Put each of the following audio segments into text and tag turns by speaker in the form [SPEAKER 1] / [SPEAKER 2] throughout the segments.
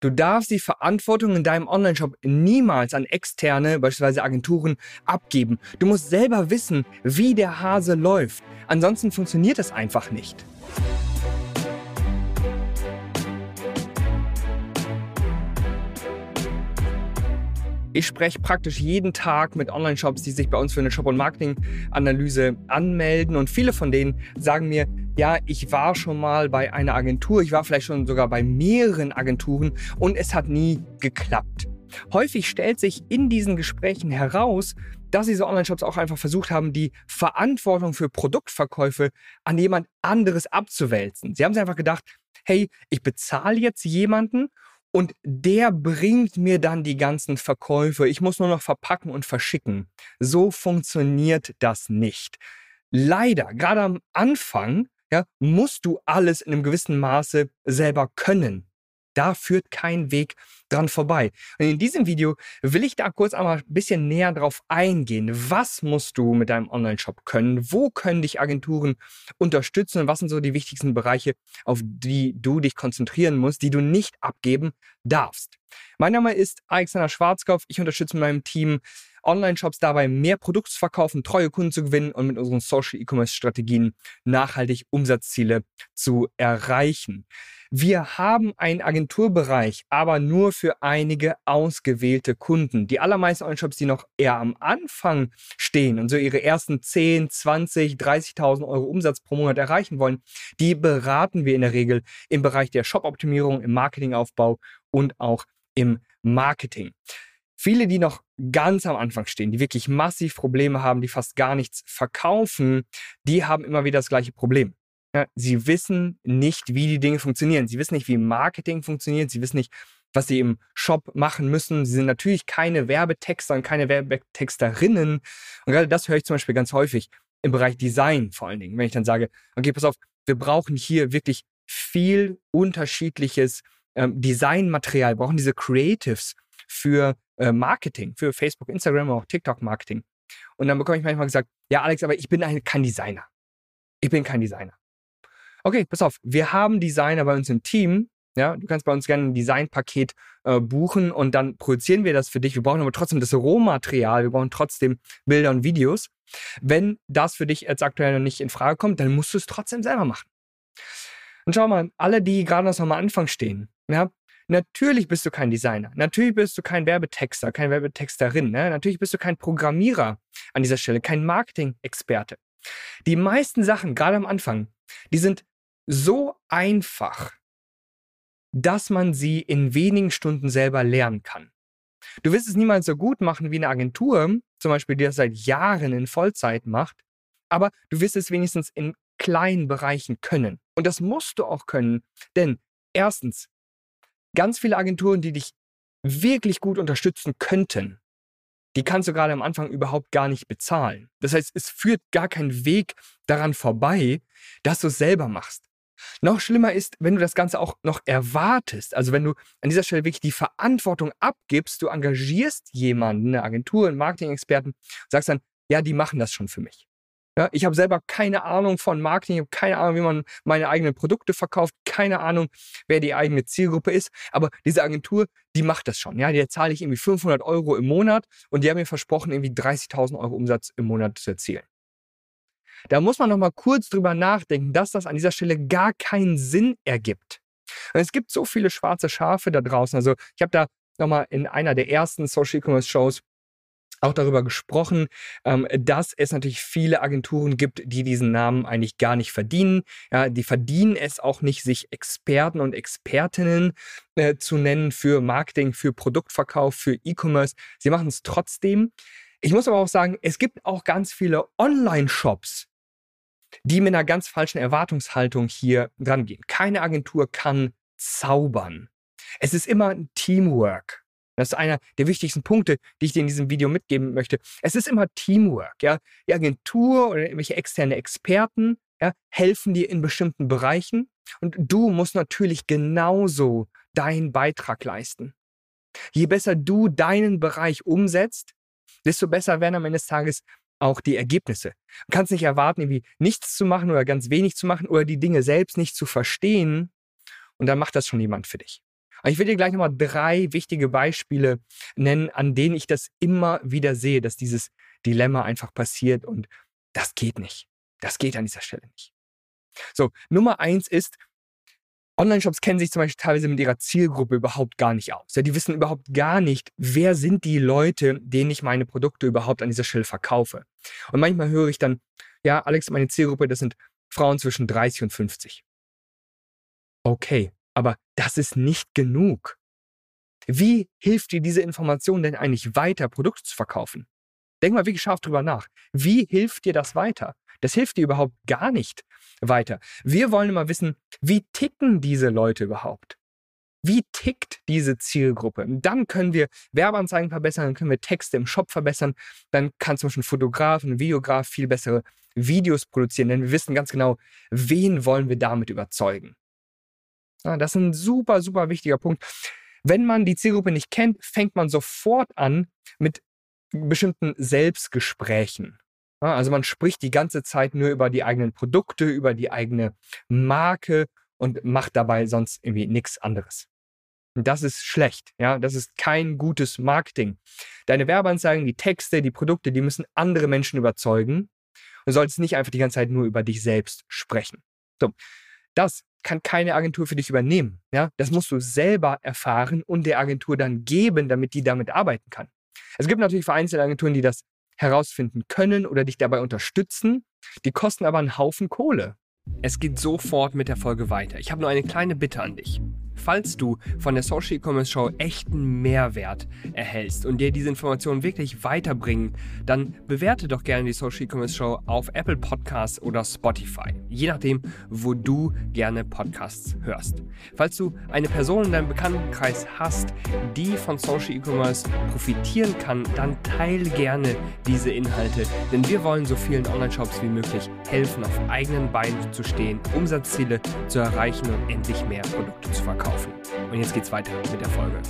[SPEAKER 1] Du darfst die Verantwortung in deinem Onlineshop niemals an externe, beispielsweise Agenturen, abgeben. Du musst selber wissen, wie der Hase läuft. Ansonsten funktioniert es einfach nicht. Ich spreche praktisch jeden Tag mit Online-Shops, die sich bei uns für eine Shop- und Marketing-Analyse anmelden. Und viele von denen sagen mir, ja, ich war schon mal bei einer Agentur, ich war vielleicht schon sogar bei mehreren Agenturen und es hat nie geklappt. Häufig stellt sich in diesen Gesprächen heraus, dass diese Online-Shops auch einfach versucht haben, die Verantwortung für Produktverkäufe an jemand anderes abzuwälzen. Sie haben sich einfach gedacht, hey, ich bezahle jetzt jemanden und der bringt mir dann die ganzen Verkäufe. Ich muss nur noch verpacken und verschicken. So funktioniert das nicht. Leider, gerade am Anfang, ja, musst du alles in einem gewissen Maße selber können. Da führt kein Weg dran vorbei. Und in diesem Video will ich da kurz einmal ein bisschen näher drauf eingehen. Was musst du mit deinem Online-Shop können? Wo können dich Agenturen unterstützen? Und was sind so die wichtigsten Bereiche, auf die du dich konzentrieren musst, die du nicht abgeben darfst? Mein Name ist Alexander Schwarzkopf. Ich unterstütze mit meinem Team Online-Shops dabei, mehr Produkte zu verkaufen, treue Kunden zu gewinnen und mit unseren Social E-Commerce-Strategien nachhaltig Umsatzziele zu erreichen. Wir haben einen Agenturbereich, aber nur für einige ausgewählte Kunden. Die allermeisten Online-Shops, die noch eher am Anfang stehen und so ihre ersten 10, 20, 30.000 Euro Umsatz pro Monat erreichen wollen, die beraten wir in der Regel im Bereich der Shop-Optimierung, im Marketingaufbau und auch im Marketing. Viele, die noch ganz am Anfang stehen, die wirklich massiv Probleme haben, die fast gar nichts verkaufen, die haben immer wieder das gleiche Problem. Ja, sie wissen nicht, wie die Dinge funktionieren. Sie wissen nicht, wie Marketing funktioniert. Sie wissen nicht, was sie im Shop machen müssen. Sie sind natürlich keine Werbetexter und keine Werbetexterinnen. Und gerade das höre ich zum Beispiel ganz häufig im Bereich Design vor allen Dingen, wenn ich dann sage, okay, pass auf, wir brauchen hier wirklich viel unterschiedliches ähm, Designmaterial, brauchen diese Creatives für äh, Marketing, für Facebook, Instagram, auch TikTok-Marketing. Und dann bekomme ich manchmal gesagt, ja, Alex, aber ich bin ein, kein Designer. Ich bin kein Designer. Okay, pass auf, wir haben Designer bei uns im Team. Ja, du kannst bei uns gerne ein Designpaket äh, buchen und dann produzieren wir das für dich. Wir brauchen aber trotzdem das Rohmaterial, wir brauchen trotzdem Bilder und Videos. Wenn das für dich jetzt aktuell noch nicht in Frage kommt, dann musst du es trotzdem selber machen. Und schau mal, alle, die gerade noch am Anfang stehen, ja, Natürlich bist du kein Designer. Natürlich bist du kein Werbetexter, keine Werbetexterin. Ne? Natürlich bist du kein Programmierer an dieser Stelle, kein Marketing-Experte. Die meisten Sachen, gerade am Anfang, die sind so einfach, dass man sie in wenigen Stunden selber lernen kann. Du wirst es niemals so gut machen wie eine Agentur, zum Beispiel, die das seit Jahren in Vollzeit macht, aber du wirst es wenigstens in kleinen Bereichen können. Und das musst du auch können, denn erstens, ganz viele Agenturen, die dich wirklich gut unterstützen könnten, die kannst du gerade am Anfang überhaupt gar nicht bezahlen. Das heißt, es führt gar kein Weg daran vorbei, dass du es selber machst. Noch schlimmer ist, wenn du das Ganze auch noch erwartest. Also wenn du an dieser Stelle wirklich die Verantwortung abgibst, du engagierst jemanden, eine Agentur, einen Marketing-Experten, sagst dann, ja, die machen das schon für mich. Ja, ich habe selber keine Ahnung von Marketing, ich habe keine Ahnung, wie man meine eigenen Produkte verkauft, keine Ahnung, wer die eigene Zielgruppe ist. Aber diese Agentur, die macht das schon. Ja, der zahle ich irgendwie 500 Euro im Monat und die haben mir versprochen, irgendwie 30.000 Euro Umsatz im Monat zu erzielen. Da muss man noch mal kurz drüber nachdenken, dass das an dieser Stelle gar keinen Sinn ergibt. Und es gibt so viele schwarze Schafe da draußen. Also ich habe da noch mal in einer der ersten Social E-Commerce Shows auch darüber gesprochen, ähm, dass es natürlich viele Agenturen gibt, die diesen Namen eigentlich gar nicht verdienen. Ja, die verdienen es auch nicht, sich Experten und Expertinnen äh, zu nennen für Marketing, für Produktverkauf, für E-Commerce. Sie machen es trotzdem. Ich muss aber auch sagen, es gibt auch ganz viele Online-Shops, die mit einer ganz falschen Erwartungshaltung hier dran gehen. Keine Agentur kann zaubern. Es ist immer ein Teamwork. Das ist einer der wichtigsten Punkte, die ich dir in diesem Video mitgeben möchte. Es ist immer Teamwork. Ja? Die Agentur oder irgendwelche externe Experten ja, helfen dir in bestimmten Bereichen und du musst natürlich genauso deinen Beitrag leisten. Je besser du deinen Bereich umsetzt, desto besser werden am Ende des Tages auch die Ergebnisse. Du kannst nicht erwarten, irgendwie nichts zu machen oder ganz wenig zu machen oder die Dinge selbst nicht zu verstehen und dann macht das schon jemand für dich. Aber ich will dir gleich nochmal drei wichtige Beispiele nennen, an denen ich das immer wieder sehe, dass dieses Dilemma einfach passiert und das geht nicht. Das geht an dieser Stelle nicht. So, Nummer eins ist, Online-Shops kennen sich zum Beispiel teilweise mit ihrer Zielgruppe überhaupt gar nicht aus. Ja, die wissen überhaupt gar nicht, wer sind die Leute, denen ich meine Produkte überhaupt an dieser Stelle verkaufe. Und manchmal höre ich dann, ja, Alex, meine Zielgruppe, das sind Frauen zwischen 30 und 50. Okay, aber das ist nicht genug. Wie hilft dir diese Information denn eigentlich weiter, Produkte zu verkaufen? Denk mal wirklich scharf drüber nach. Wie hilft dir das weiter? Das hilft dir überhaupt gar nicht weiter. Wir wollen immer wissen, wie ticken diese Leute überhaupt? Wie tickt diese Zielgruppe? Dann können wir Werbeanzeigen verbessern, dann können wir Texte im Shop verbessern, dann kann zum Beispiel ein Fotograf, ein Videograf viel bessere Videos produzieren, denn wir wissen ganz genau, wen wollen wir damit überzeugen. Ja, das ist ein super, super wichtiger Punkt. Wenn man die Zielgruppe nicht kennt, fängt man sofort an mit bestimmten Selbstgesprächen. Also man spricht die ganze Zeit nur über die eigenen Produkte, über die eigene Marke und macht dabei sonst irgendwie nichts anderes. Das ist schlecht, ja, das ist kein gutes Marketing. Deine Werbeanzeigen, die Texte, die Produkte, die müssen andere Menschen überzeugen. Du solltest nicht einfach die ganze Zeit nur über dich selbst sprechen. So, das kann keine Agentur für dich übernehmen. Ja? Das musst du selber erfahren und der Agentur dann geben, damit die damit arbeiten kann. Es gibt natürlich vereinzelte Agenturen, die das herausfinden können oder dich dabei unterstützen. Die kosten aber einen Haufen Kohle.
[SPEAKER 2] Es geht sofort mit der Folge weiter. Ich habe nur eine kleine Bitte an dich. Falls du von der Social E-Commerce Show echten Mehrwert erhältst und dir diese Informationen wirklich weiterbringen, dann bewerte doch gerne die Social E-Commerce Show auf Apple Podcasts oder Spotify, je nachdem, wo du gerne Podcasts hörst. Falls du eine Person in deinem Bekanntenkreis hast, die von Social E-Commerce profitieren kann, dann teile gerne diese Inhalte, denn wir wollen so vielen Online-Shops wie möglich helfen, auf eigenen Beinen zu stehen, Umsatzziele zu erreichen und endlich mehr Produkte zu verkaufen kaufen. Und jetzt geht's weiter mit der Folge.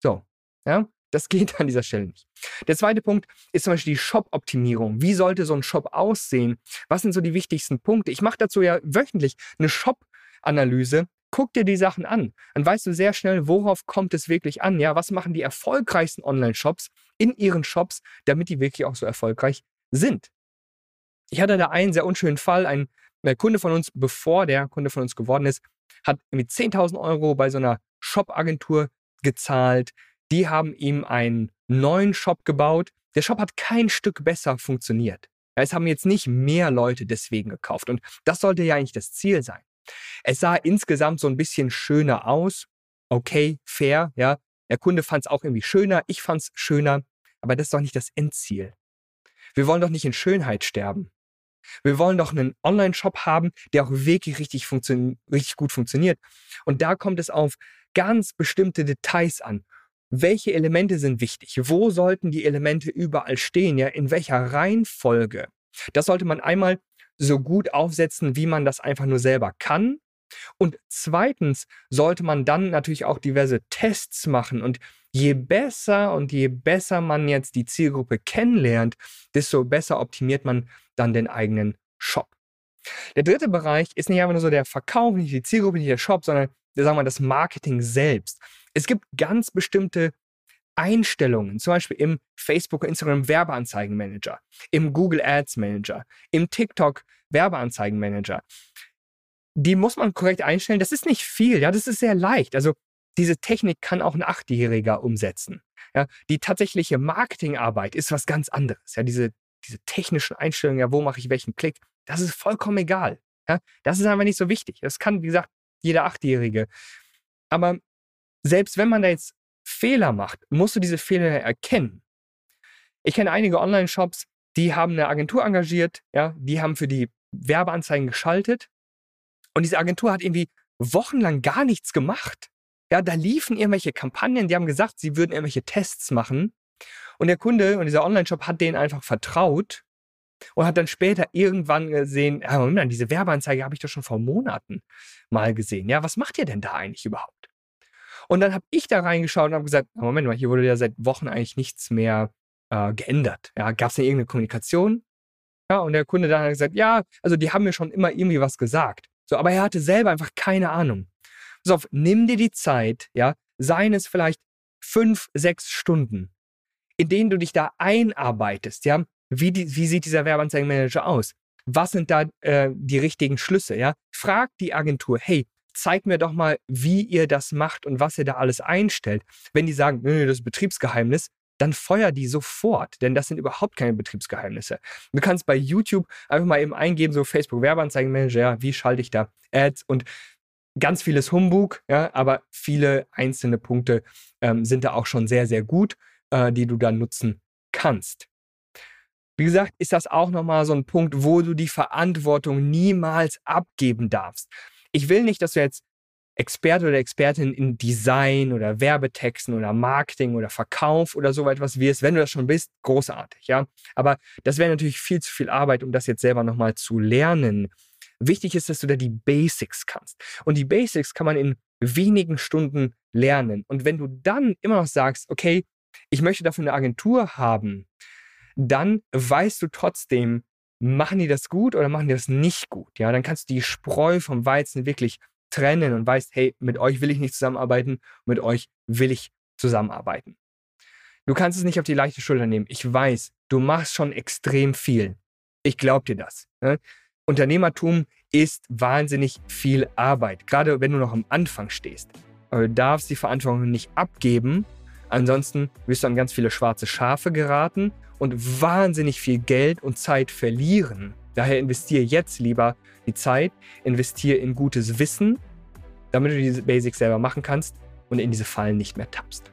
[SPEAKER 1] So, ja, das geht an dieser Stelle nicht. Der zweite Punkt ist zum Beispiel die Shop-Optimierung. Wie sollte so ein Shop aussehen? Was sind so die wichtigsten Punkte? Ich mache dazu ja wöchentlich eine Shop-Analyse. Guck dir die Sachen an. Dann weißt du sehr schnell, worauf kommt es wirklich an. Ja, was machen die erfolgreichsten Online-Shops in ihren Shops, damit die wirklich auch so erfolgreich sind. Ich hatte da einen sehr unschönen Fall. Ein Kunde von uns, bevor der Kunde von uns geworden ist, hat irgendwie 10.000 Euro bei so einer Shop-Agentur gezahlt. Die haben ihm einen neuen Shop gebaut. Der Shop hat kein Stück besser funktioniert. Es haben jetzt nicht mehr Leute deswegen gekauft. Und das sollte ja eigentlich das Ziel sein. Es sah insgesamt so ein bisschen schöner aus. Okay, fair, ja. Der Kunde fand es auch irgendwie schöner. Ich fand es schöner. Aber das ist doch nicht das Endziel. Wir wollen doch nicht in Schönheit sterben. Wir wollen doch einen Online-Shop haben, der auch wirklich richtig, richtig gut funktioniert. Und da kommt es auf ganz bestimmte Details an. Welche Elemente sind wichtig? Wo sollten die Elemente überall stehen? Ja, in welcher Reihenfolge? Das sollte man einmal so gut aufsetzen, wie man das einfach nur selber kann. Und zweitens sollte man dann natürlich auch diverse Tests machen. Und je besser und je besser man jetzt die Zielgruppe kennenlernt, desto besser optimiert man dann den eigenen Shop. Der dritte Bereich ist nicht einfach nur so der Verkauf, nicht die Zielgruppe, nicht der Shop, sondern sagen wir das Marketing selbst. Es gibt ganz bestimmte Einstellungen, zum Beispiel im Facebook und Instagram Werbeanzeigenmanager, im Google Ads Manager, im TikTok Werbeanzeigenmanager. Die muss man korrekt einstellen. Das ist nicht viel, ja, das ist sehr leicht. Also diese Technik kann auch ein Achtjähriger umsetzen. Ja, die tatsächliche Marketingarbeit ist was ganz anderes. Ja, diese diese technischen Einstellungen, ja, wo mache ich welchen Klick, das ist vollkommen egal. Ja? Das ist einfach nicht so wichtig. Das kann, wie gesagt, jeder Achtjährige. Aber selbst wenn man da jetzt Fehler macht, musst du diese Fehler erkennen. Ich kenne einige Online-Shops, die haben eine Agentur engagiert, ja, die haben für die Werbeanzeigen geschaltet und diese Agentur hat irgendwie wochenlang gar nichts gemacht. Ja, da liefen irgendwelche Kampagnen, die haben gesagt, sie würden irgendwelche Tests machen und der Kunde und dieser Online-Shop hat denen einfach vertraut und hat dann später irgendwann gesehen, ja, Moment diese Werbeanzeige habe ich doch schon vor Monaten mal gesehen. Ja, was macht ihr denn da eigentlich überhaupt? Und dann habe ich da reingeschaut und habe gesagt, Moment mal, hier wurde ja seit Wochen eigentlich nichts mehr äh, geändert. Ja, gab es denn irgendeine Kommunikation? Ja, und der Kunde dann hat gesagt, ja, also die haben mir schon immer irgendwie was gesagt. So, aber er hatte selber einfach keine Ahnung. Auf, nimm dir die Zeit, ja, seien es vielleicht fünf, sechs Stunden, in denen du dich da einarbeitest, ja. Wie, die, wie sieht dieser Werbeanzeigenmanager aus? Was sind da äh, die richtigen Schlüsse, ja? Frag die Agentur, hey, zeig mir doch mal, wie ihr das macht und was ihr da alles einstellt. Wenn die sagen, nö, das ist Betriebsgeheimnis, dann feuer die sofort, denn das sind überhaupt keine Betriebsgeheimnisse. Du kannst bei YouTube einfach mal eben eingeben, so Facebook Werbeanzeigenmanager, ja, wie schalte ich da Ads und ganz vieles Humbug, ja, aber viele einzelne Punkte ähm, sind da auch schon sehr, sehr gut, äh, die du dann nutzen kannst. Wie gesagt, ist das auch nochmal so ein Punkt, wo du die Verantwortung niemals abgeben darfst. Ich will nicht, dass du jetzt Experte oder Expertin in Design oder Werbetexten oder Marketing oder Verkauf oder so etwas wirst. Wenn du das schon bist, großartig, ja. Aber das wäre natürlich viel zu viel Arbeit, um das jetzt selber nochmal zu lernen. Wichtig ist, dass du da die Basics kannst. Und die Basics kann man in wenigen Stunden lernen. Und wenn du dann immer noch sagst, okay, ich möchte dafür eine Agentur haben, dann weißt du trotzdem, machen die das gut oder machen die das nicht gut? Ja, dann kannst du die Spreu vom Weizen wirklich trennen und weißt, hey, mit euch will ich nicht zusammenarbeiten, mit euch will ich zusammenarbeiten. Du kannst es nicht auf die leichte Schulter nehmen. Ich weiß, du machst schon extrem viel. Ich glaube dir das. Ne? Unternehmertum ist wahnsinnig viel Arbeit, gerade wenn du noch am Anfang stehst. Aber du darfst die Verantwortung nicht abgeben, ansonsten wirst du an ganz viele schwarze Schafe geraten und wahnsinnig viel Geld und Zeit verlieren. Daher investiere jetzt lieber die Zeit, investiere in gutes Wissen, damit du diese Basics selber machen kannst und in diese Fallen nicht mehr tappst.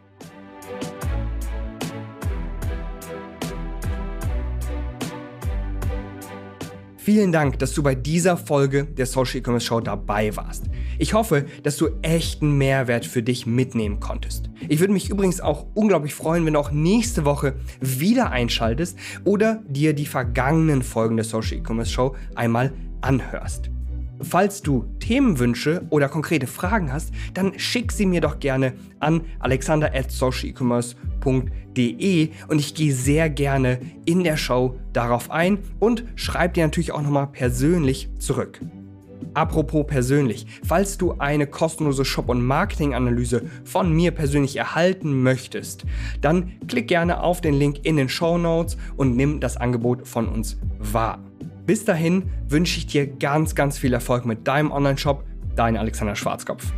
[SPEAKER 1] Vielen Dank, dass du bei dieser Folge der Social E-Commerce Show dabei warst. Ich hoffe, dass du echten Mehrwert für dich mitnehmen konntest. Ich würde mich übrigens auch unglaublich freuen, wenn du auch nächste Woche wieder einschaltest oder dir die vergangenen Folgen der Social E-Commerce Show einmal anhörst. Falls du Themenwünsche oder konkrete Fragen hast, dann schick sie mir doch gerne an alexander.socialecommerce.de und ich gehe sehr gerne in der Show darauf ein und schreibe dir natürlich auch nochmal persönlich zurück. Apropos persönlich, falls du eine kostenlose Shop- und Marketing-Analyse von mir persönlich erhalten möchtest, dann klick gerne auf den Link in den Show Notes und nimm das Angebot von uns wahr. Bis dahin wünsche ich dir ganz, ganz viel Erfolg mit deinem Online-Shop. Dein Alexander Schwarzkopf.